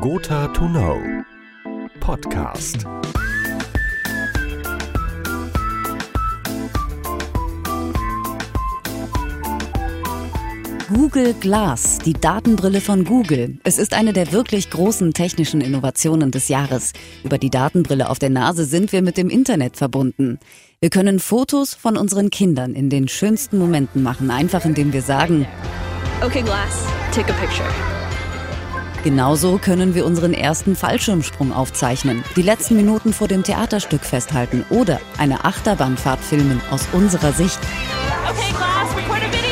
Gotha to Know Podcast. Google Glass, die Datenbrille von Google. Es ist eine der wirklich großen technischen Innovationen des Jahres. Über die Datenbrille auf der Nase sind wir mit dem Internet verbunden. Wir können Fotos von unseren Kindern in den schönsten Momenten machen, einfach indem wir sagen, Okay, Glass, take a picture. Genauso können wir unseren ersten Fallschirmsprung aufzeichnen, die letzten Minuten vor dem Theaterstück festhalten oder eine Achterbahnfahrt filmen aus unserer Sicht. Okay, Glass, record a video.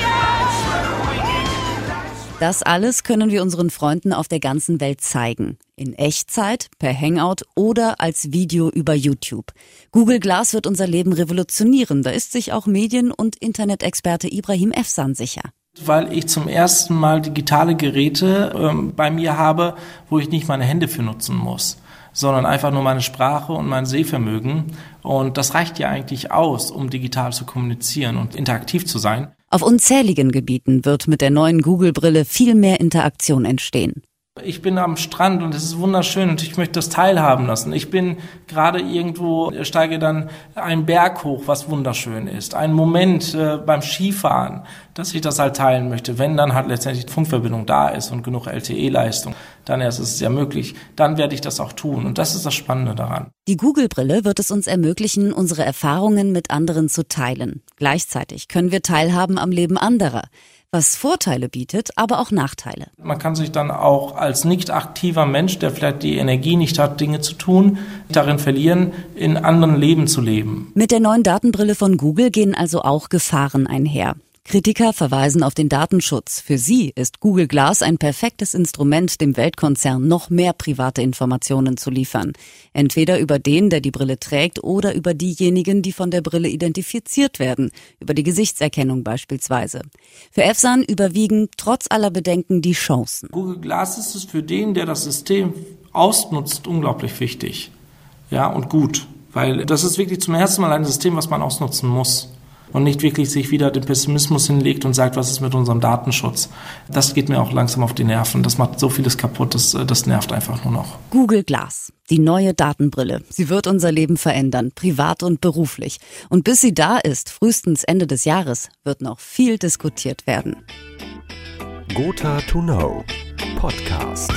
Das alles können wir unseren Freunden auf der ganzen Welt zeigen. In Echtzeit, per Hangout oder als Video über YouTube. Google Glass wird unser Leben revolutionieren. Da ist sich auch Medien- und Internet-Experte Ibrahim Efsan sicher. Weil ich zum ersten Mal digitale Geräte ähm, bei mir habe, wo ich nicht meine Hände für nutzen muss, sondern einfach nur meine Sprache und mein Sehvermögen. Und das reicht ja eigentlich aus, um digital zu kommunizieren und interaktiv zu sein. Auf unzähligen Gebieten wird mit der neuen Google-Brille viel mehr Interaktion entstehen. Ich bin am Strand und es ist wunderschön und ich möchte das teilhaben lassen. Ich bin gerade irgendwo, steige dann einen Berg hoch, was wunderschön ist. Ein Moment äh, beim Skifahren, dass ich das halt teilen möchte. Wenn dann halt letztendlich die Funkverbindung da ist und genug LTE-Leistung, dann erst ist es ja möglich. Dann werde ich das auch tun und das ist das Spannende daran. Die Google-Brille wird es uns ermöglichen, unsere Erfahrungen mit anderen zu teilen. Gleichzeitig können wir teilhaben am Leben anderer, was Vorteile bietet, aber auch Nachteile. Man kann sich dann auch als nicht aktiver Mensch, der vielleicht die Energie nicht hat, Dinge zu tun, darin verlieren, in anderen Leben zu leben. Mit der neuen Datenbrille von Google gehen also auch Gefahren einher. Kritiker verweisen auf den Datenschutz. Für sie ist Google Glass ein perfektes Instrument, dem Weltkonzern noch mehr private Informationen zu liefern. Entweder über den, der die Brille trägt, oder über diejenigen, die von der Brille identifiziert werden, über die Gesichtserkennung beispielsweise. Für EFSAN überwiegen trotz aller Bedenken die Chancen. Google Glass ist es für den, der das System ausnutzt, unglaublich wichtig. Ja, und gut. Weil das ist wirklich zum ersten Mal ein System, was man ausnutzen muss. Und nicht wirklich sich wieder den Pessimismus hinlegt und sagt, was ist mit unserem Datenschutz. Das geht mir auch langsam auf die Nerven. Das macht so vieles kaputt, das, das nervt einfach nur noch. Google Glass, die neue Datenbrille. Sie wird unser Leben verändern, privat und beruflich. Und bis sie da ist, frühestens Ende des Jahres, wird noch viel diskutiert werden. Gotha to Know Podcast.